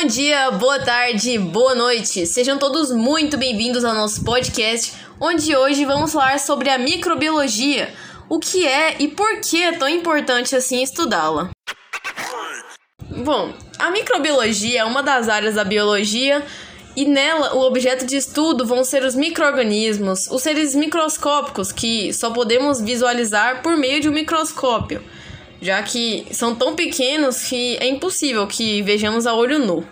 Bom dia, boa tarde, boa noite. Sejam todos muito bem-vindos ao nosso podcast, onde hoje vamos falar sobre a microbiologia, o que é e por que é tão importante assim estudá-la. Bom, a microbiologia é uma das áreas da biologia e nela o objeto de estudo vão ser os microorganismos, os seres microscópicos que só podemos visualizar por meio de um microscópio já que são tão pequenos que é impossível que vejamos a olho nu.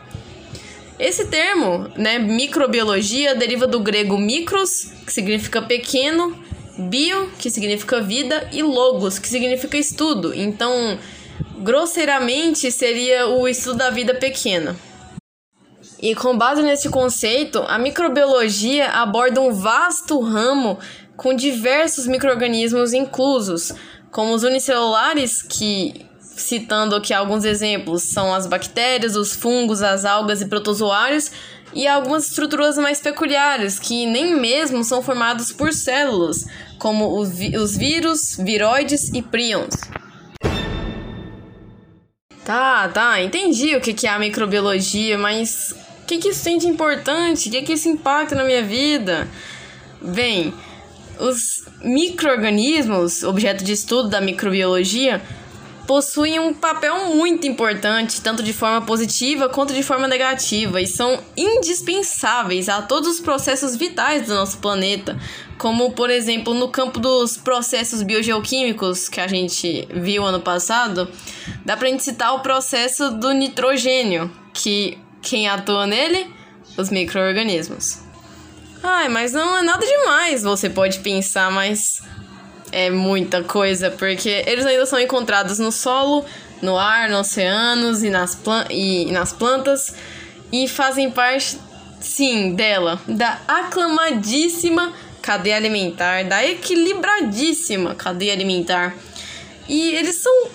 Esse termo, né, microbiologia, deriva do grego micros, que significa pequeno, bio, que significa vida, e logos, que significa estudo. Então, grosseiramente, seria o estudo da vida pequena. E com base nesse conceito, a microbiologia aborda um vasto ramo com diversos microrganismos inclusos, como os unicelulares, que, citando aqui alguns exemplos, são as bactérias, os fungos, as algas e protozoários, e algumas estruturas mais peculiares, que nem mesmo são formados por células, como os, os vírus, viroides e prions. Tá, tá, entendi o que é a microbiologia, mas o que, que isso tem de importante? O que, que isso impacta na minha vida? Bem, os microorganismos, objeto de estudo da microbiologia, possuem um papel muito importante, tanto de forma positiva quanto de forma negativa, e são indispensáveis a todos os processos vitais do nosso planeta, como por exemplo no campo dos processos biogeoquímicos que a gente viu ano passado, dá pra gente citar o processo do nitrogênio, que quem atua nele? Os microorganismos. Ai, mas não é nada demais, você pode pensar, mas é muita coisa, porque eles ainda são encontrados no solo, no ar, nos oceanos e nas, plan e, e nas plantas e fazem parte, sim, dela, da aclamadíssima cadeia alimentar, da equilibradíssima cadeia alimentar. E eles são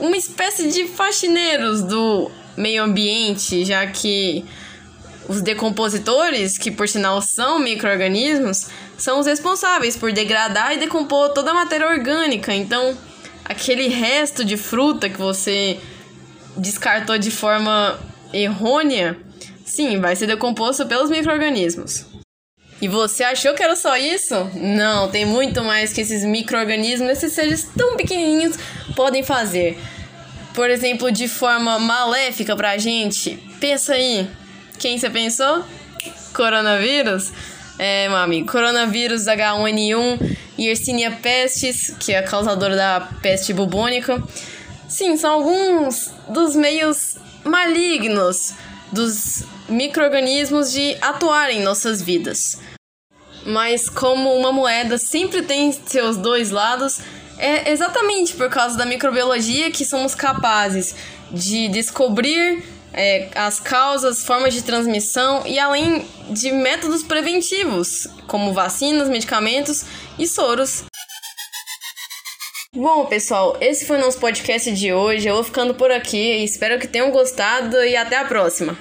uma espécie de faxineiros do meio ambiente, já que os decompositores, que por sinal são micro-organismos, são os responsáveis por degradar e decompor toda a matéria orgânica. Então, aquele resto de fruta que você descartou de forma errônea, sim, vai ser decomposto pelos micro-organismos. E você achou que era só isso? Não, tem muito mais que esses micro-organismos, esses seres tão pequenininhos podem fazer. Por exemplo, de forma maléfica pra gente. Pensa aí, quem você pensou? Coronavírus? É, meu amigo, coronavírus H1N1 e Yersinia pestis, que é a causadora da peste bubônica. Sim, são alguns dos meios malignos dos micro-organismos de atuar em nossas vidas. Mas como uma moeda sempre tem seus dois lados, é exatamente por causa da microbiologia que somos capazes de descobrir é, as causas, formas de transmissão e além de métodos preventivos, como vacinas, medicamentos e soros. Bom, pessoal, esse foi o nosso podcast de hoje. Eu vou ficando por aqui. Espero que tenham gostado e até a próxima.